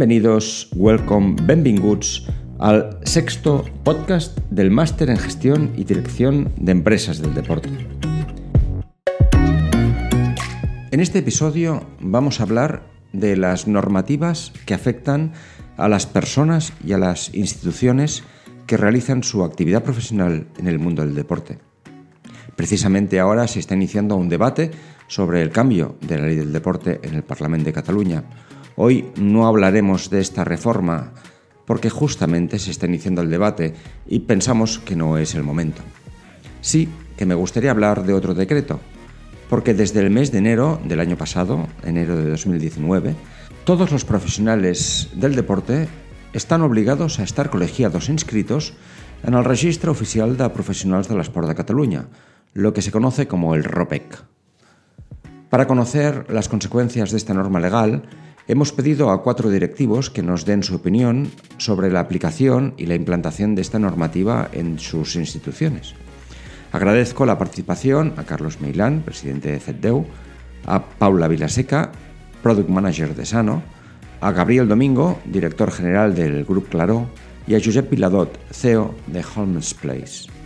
Bienvenidos, welcome, benvinguts al sexto podcast del Máster en Gestión y Dirección de Empresas del Deporte. En este episodio vamos a hablar de las normativas que afectan a las personas y a las instituciones que realizan su actividad profesional en el mundo del deporte. Precisamente ahora se está iniciando un debate sobre el cambio de la ley del deporte en el Parlamento de Cataluña. Hoy no hablaremos de esta reforma porque justamente se está iniciando el debate y pensamos que no es el momento. Sí que me gustaría hablar de otro decreto, porque desde el mes de enero del año pasado, enero de 2019, todos los profesionales del deporte están obligados a estar colegiados e inscritos en el Registro Oficial de Profesionals de l'Esport de Catalunya, lo que se conoce como el ROPEC. Para conocer las consecuencias de esta norma legal, hemos pedido a cuatro directivos que nos den su opinión sobre la aplicación y la implantación de esta normativa en sus instituciones. Agradezco la participación a Carlos Meilán, presidente de CETDEU, a Paula Vilaseca, Product Manager de Sano, a Gabriel Domingo, director general del Grup Claró, y a Josep Piladot, CEO de Holmes Place.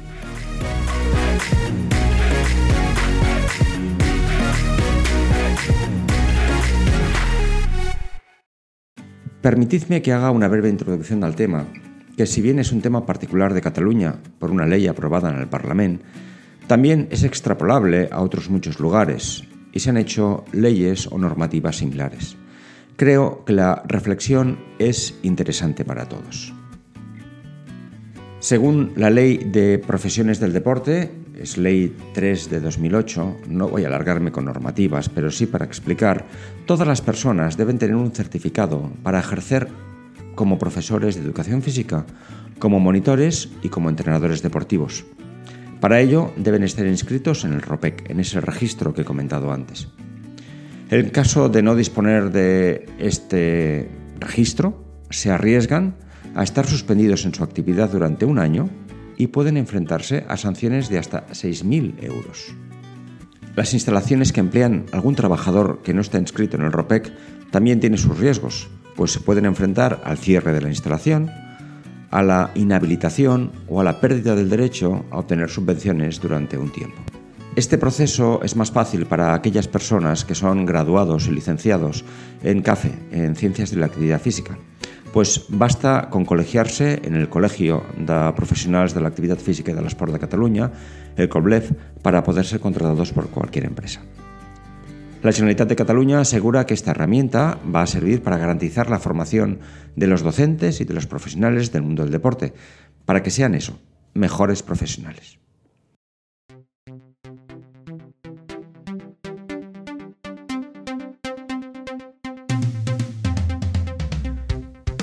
Permitidme que haga una breve introducción al tema, que si bien es un tema particular de Cataluña por una ley aprobada en el Parlamento, también es extrapolable a otros muchos lugares y se han hecho leyes o normativas similares. Creo que la reflexión es interesante para todos. Según la Ley de Profesiones del Deporte, es Ley 3 de 2008, no voy a alargarme con normativas, pero sí para explicar, todas las personas deben tener un certificado para ejercer como profesores de educación física, como monitores y como entrenadores deportivos. Para ello deben estar inscritos en el ROPEC, en ese registro que he comentado antes. En caso de no disponer de este registro, se arriesgan a estar suspendidos en su actividad durante un año y pueden enfrentarse a sanciones de hasta 6.000 euros. Las instalaciones que emplean algún trabajador que no está inscrito en el ROPEC también tienen sus riesgos, pues se pueden enfrentar al cierre de la instalación, a la inhabilitación o a la pérdida del derecho a obtener subvenciones durante un tiempo. Este proceso es más fácil para aquellas personas que son graduados y licenciados en CAFE, en Ciencias de la Actividad Física, pues basta con colegiarse en el Colegio de Profesionales de la Actividad Física y de l'Esport de Catalunya, el COBLEF, para poder ser contratados por cualquier empresa. La Generalitat de Cataluña asegura que esta herramienta va a servir para garantizar la formación de los docentes y de los profesionales del mundo del deporte, para que sean eso, mejores profesionales.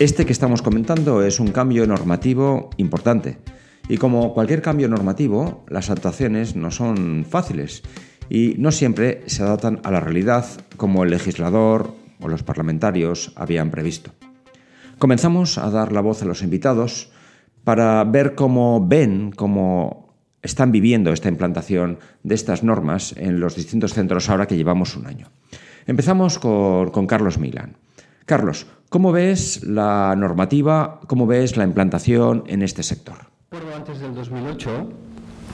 Este que estamos comentando es un cambio normativo importante. Y como cualquier cambio normativo, las adaptaciones no son fáciles y no siempre se adaptan a la realidad como el legislador o los parlamentarios habían previsto. Comenzamos a dar la voz a los invitados para ver cómo ven, cómo están viviendo esta implantación de estas normas en los distintos centros ahora que llevamos un año. Empezamos con, con Carlos Milán. Carlos, ¿cómo ves la normativa, cómo ves la implantación en este sector? Antes del 2008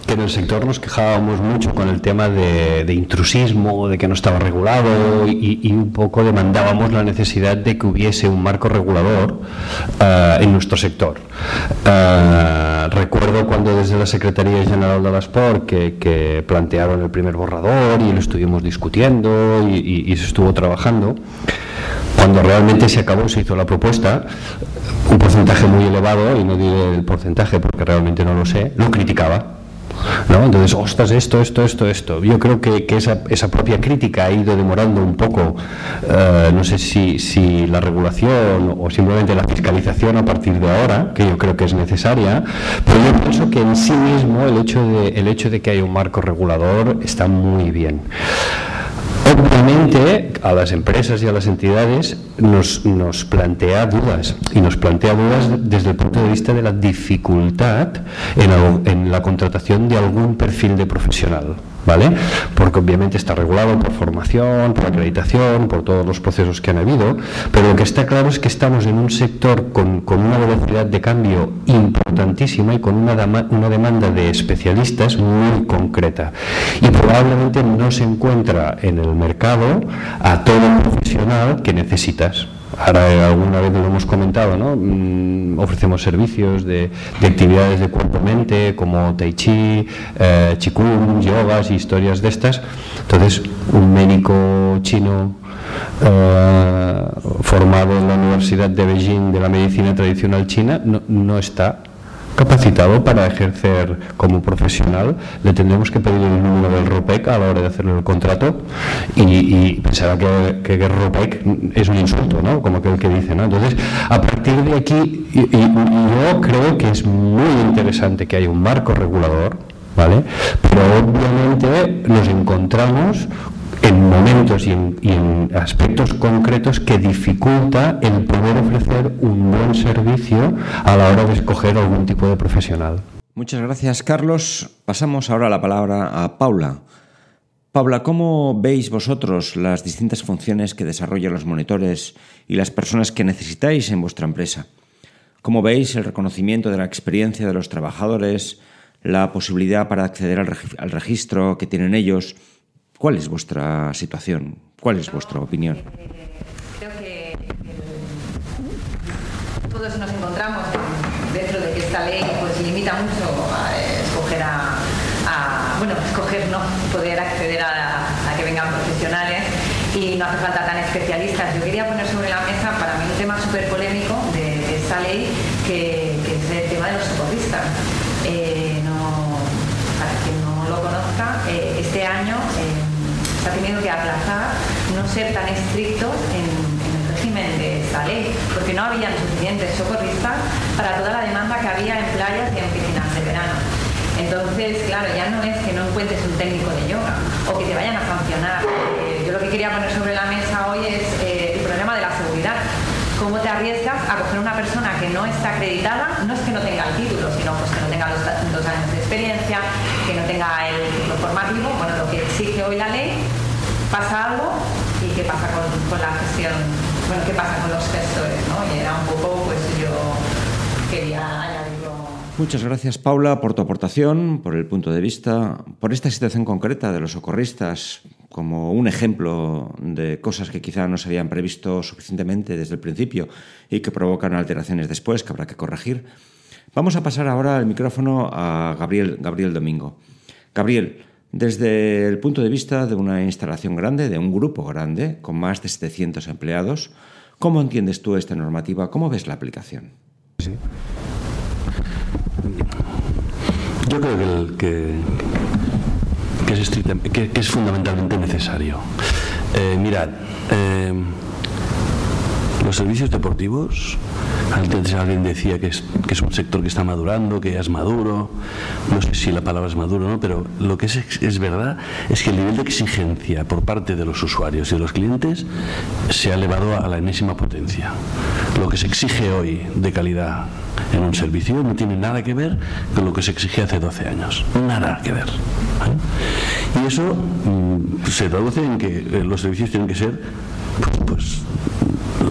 que en el sector nos quejábamos mucho con el tema de, intrusismo, de que no estaba regulado y, un poco demandábamos la necesidad de que hubiese un marco regulador uh, en nuestro sector. Uh, recuerdo cuando desde la Secretaría General de la Sport que, que, plantearon el primer borrador y lo estuvimos discutiendo y, y se estuvo trabajando. Cuando realmente se acabó, se hizo la propuesta, un porcentaje muy elevado, y no diré el porcentaje porque realmente no lo sé, lo criticaba. ¿No? Entonces, ostras, esto, esto, esto, esto. Yo creo que, esa, esa, propia crítica ha ido demorando un poco, uh, no sé si, si, la regulación o simplemente la fiscalización a partir de ahora, que yo creo que es necesaria, pero yo pienso que en sí mismo el hecho de, el hecho de que haya un marco regulador está muy bien. Obviamente a las empresas y a las entidades nos, nos, plantea dudas y nos plantea dudas desde el punto de vista de la dificultad en, en la contratación de algún perfil de profesional. ¿Vale? Porque obviamente está regulado por formación, por acreditación, por todos los procesos que han habido, pero lo que está claro es que estamos en un sector con, una velocidad de cambio importantísima y con una, una demanda de especialistas muy concreta. Y probablemente no se encuentra en el mercado a todo profesional que necesitas. Ahora alguna vez lo hemos comentado, ¿no? Mm, ofrecemos servicios de, actividades de cuerpo-mente como tai chi, eh, qigong, yogas y historias de estas. Entonces, un médico chino eh, formado en la Universidad de Beijing de la medicina tradicional china no está capacitado para ejercer como profesional, le tendremos que pedir el número del ROPEC a la hora de hacerle el contrato y, pensaba que, que, ROPEC es un insulto, ¿no? Como aquel que dice, ¿no? Entonces, a partir de aquí, y, yo creo que es muy interesante que haya un marco regulador, ¿vale? Pero obviamente nos encontramos en momentos y en, aspectos concretos que dificulta el poder ofrecer un buen servicio a la hora de escoger algún tipo de profesional. Muchas gracias, Carlos. Pasamos ahora la palabra a Paula. Paula, ¿cómo veis vosotros las distintas funciones que desarrollan los monitores y las personas que necesitáis en vuestra empresa? ¿Cómo veis el reconocimiento de la experiencia de los trabajadores, la posibilidad para acceder al registro que tienen ellos? ¿Cuál es vuestra situación? ¿Cuál es vuestra opinión? Creo que todos nos encontramos dentro de que esta ley pues limita mucho a escoger a, bueno, escoger no, poder acceder a, que vengan profesionales y no hace falta tan especialistas. Yo quería poner sobre la mesa para mí un tema súper polémico de, esta ley que, es el tema de los socorristas. Eh, para quien no lo conozca, eh, este año eh, ha tenido que aplazar no ser tan estrictos en, el régimen de esta porque no habían suficientes socorristas para toda la demanda que había en playas y en piscinas de verano. Entonces, claro, ya no es que no encuentres un técnico de yoga o que te vayan a sancionar. Eh, yo lo que quería poner sobre la mesa hoy es eh, el problema de la seguridad. ¿Cómo te arriesgas a coger una persona que no está acreditada? No es que no tenga el título, sino pues que no tenga los dos años de experiencia, que no tenga el título formativo. Bueno, lo que exige hoy la ley pasa algo y qué pasa con, la gestión, bueno, qué pasa con los gestores, ¿no? Y era un poco, pues yo quería añadirlo. Muchas gracias, Paula, por tu aportación, por el punto de vista, por esta situación concreta de los socorristas como un ejemplo de cosas que quizá no se habían previsto suficientemente desde el principio y que provocan alteraciones después que habrá que corregir. Vamos a pasar ahora el micrófono a Gabriel, Gabriel Domingo. Gabriel, desde el punto de vista de una instalación grande, de un grupo grande, con más de 700 empleados, ¿cómo entiendes tú esta normativa? ¿Cómo ves la aplicación? Yo creo que, es, fundamentalmente necesario. Eh, mirad, eh, los servicios deportivos, antes alguien decía que es, que es un sector que está madurando, que es maduro, no sé si la palabra es maduro o no, pero lo que es, es verdad es que el nivel de exigencia por parte de los usuarios y de los clientes se ha elevado a la enésima potencia. Lo que se exige hoy de calidad en un servicio no tiene nada que ver con lo que se exigía hace 12 años. Nada que ver. Y eso mm, se traduce en que eh, los servicios tienen que ser pues,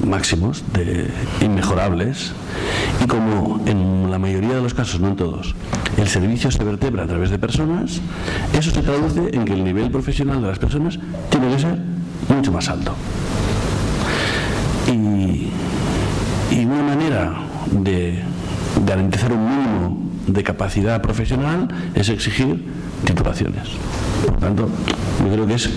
máximos, de inmejorables, y como en la mayoría de los casos, no en todos, el servicio se vertebra a través de personas, eso se traduce en que el nivel profesional de las personas tiene que ser mucho más alto. Y, y una manera de garantizar un mínimo de capacidad profesional es exigir titulaciones. Por tanto, yo creo que es,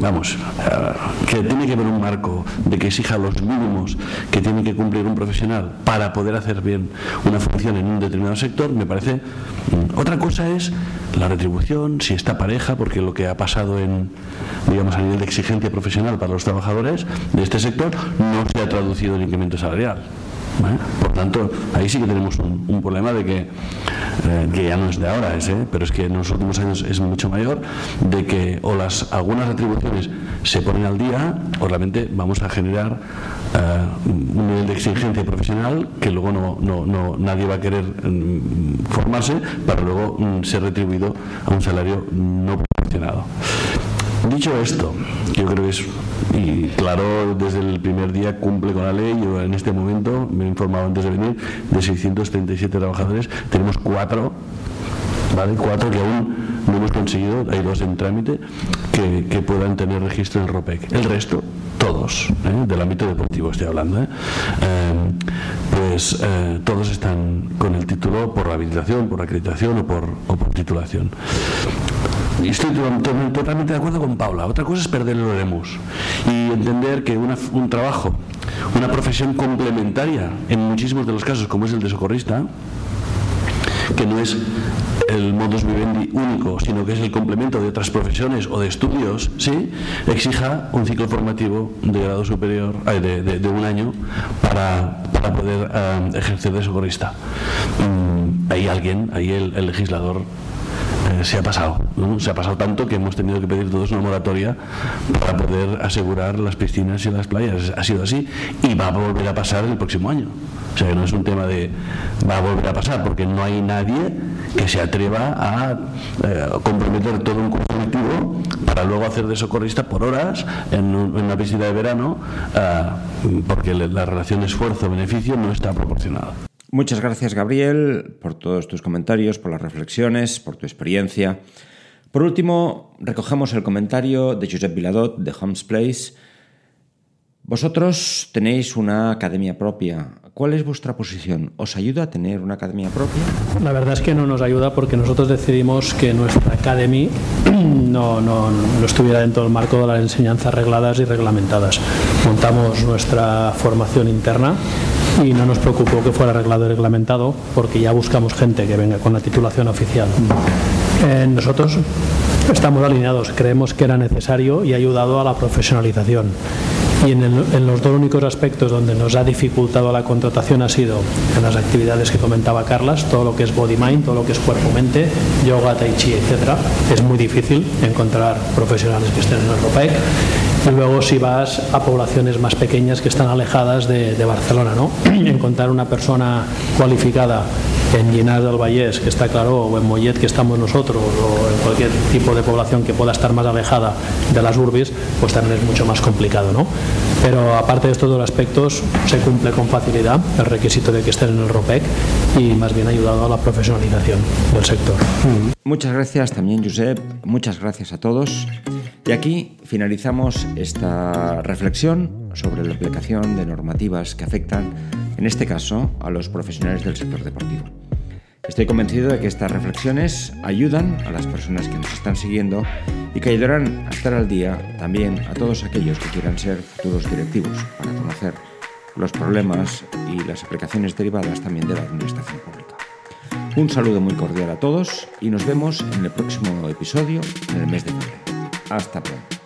vamos, eh, que tiene que haber un marco de que exija los mínimos que tiene que cumplir un profesional para poder hacer bien una función en un determinado sector, me parece. Mm, otra cosa es la retribución, si está pareja, porque lo que ha pasado en, digamos, a nivel de exigencia profesional para los trabajadores de este sector no se ha traducido en incremento salarial. Por tanto, ahí sí que tenemos un, problema de que eh, que ya no es de ahora, ese, pero es que en los últimos años es mucho mayor, de que o las algunas atribuciones se ponen al día o realmente vamos a generar eh, un nivel de exigencia profesional que luego no, no, no nadie va a querer mm, formarse para luego mm, ser retribuido a un salario no proporcionado. Dicho esto, yo creo que es, y claro, desde el primer día cumple con la ley, yo en este momento, me he informado antes de venir, de 637 trabajadores, tenemos cuatro, ¿vale? Cuatro que aún no hemos conseguido, hay dos en trámite, que, puedan tener registro en ROPEC. El resto, todos, ¿eh? del ámbito deportivo estoy hablando, ¿eh? Eh, pues todos están con el título por habilitación, por acreditación o por titulación. Estoy totalmente de acuerdo con Paula. Otra cosa es perder el Oremus y entender que un trabajo, una profesión complementaria, en muchísimos de los casos, como es el de socorrista, que no es el modus vivendi único, sino que es el complemento de otras profesiones o de estudios, ¿sí? exija un ciclo formativo de grado superior, de, un año, para, poder eh, ejercer de socorrista. Hay alguien, ahí el legislador eh, se ha pasado. Se ha pasado tanto que hemos tenido que pedir todos una moratoria para poder asegurar las piscinas y las playas. Ha sido así y va a volver a pasar el próximo año. O sea que no es un tema de va a volver a pasar porque no hay nadie que se atreva a eh, comprometer todo un colectivo para luego hacer de socorrista por horas en, una piscina de verano eh, porque la relación esfuerzo-beneficio no está proporcionada. Muchas gracias, Gabriel, por todos tus comentarios, por las reflexiones, por tu experiencia. Por último, recogemos el comentario de Josep Viladot de Homes Place. Vosotros tenéis una academia propia. ¿Cuál es vuestra posición? ¿Os ayuda a tener una academia propia? La verdad es que no nos ayuda porque nosotros decidimos que nuestra academia no, no, no estuviera dentro del marco de las enseñanzas regladas y reglamentadas. Montamos nuestra formación interna y no nos preocupó que fuera arreglado y reglamentado porque ya buscamos gente que venga con la titulación oficial. Nosotros estamos alineados, creemos que era necesario y ha ayudado a la profesionalización. Y en, los dos únicos aspectos donde nos ha dificultado la contratación ha sido en las actividades que comentaba Carlas, todo lo que es body mind, todo lo que es cuerpo-mente, yoga, tai chi, etc. Es muy difícil encontrar profesionales que estén en el luego si vas a poblaciones más pequeñas que están alejadas de, Barcelona, ¿no? encontrar una persona cualificada en Llinars del Vallès, que está claro, o en Mollet, que estamos nosotros, o en cualquier tipo de población que pueda estar más alejada de las urbis, pues también es mucho más complicado, ¿no? Pero aparte de estos dos aspectos, se cumple con facilidad el requisito de que estén en el ROPEC y más bien ayudado a la profesionalización del sector. Muchas gracias también, Josep. Muchas gracias a todos. Y aquí finalizamos esta reflexión sobre la aplicación de normativas que afectan, en este caso, a los profesionales del sector deportivo. Estoy convencido de que estas reflexiones ayudan a las personas que nos están siguiendo y que ayudarán a estar al día también a todos aquellos que quieran ser futuros directivos para conocer los problemas y las aplicaciones derivadas también de la administración pública. Un saludo muy cordial a todos y nos vemos en el próximo episodio en el mes de febrero. Hasta pronto.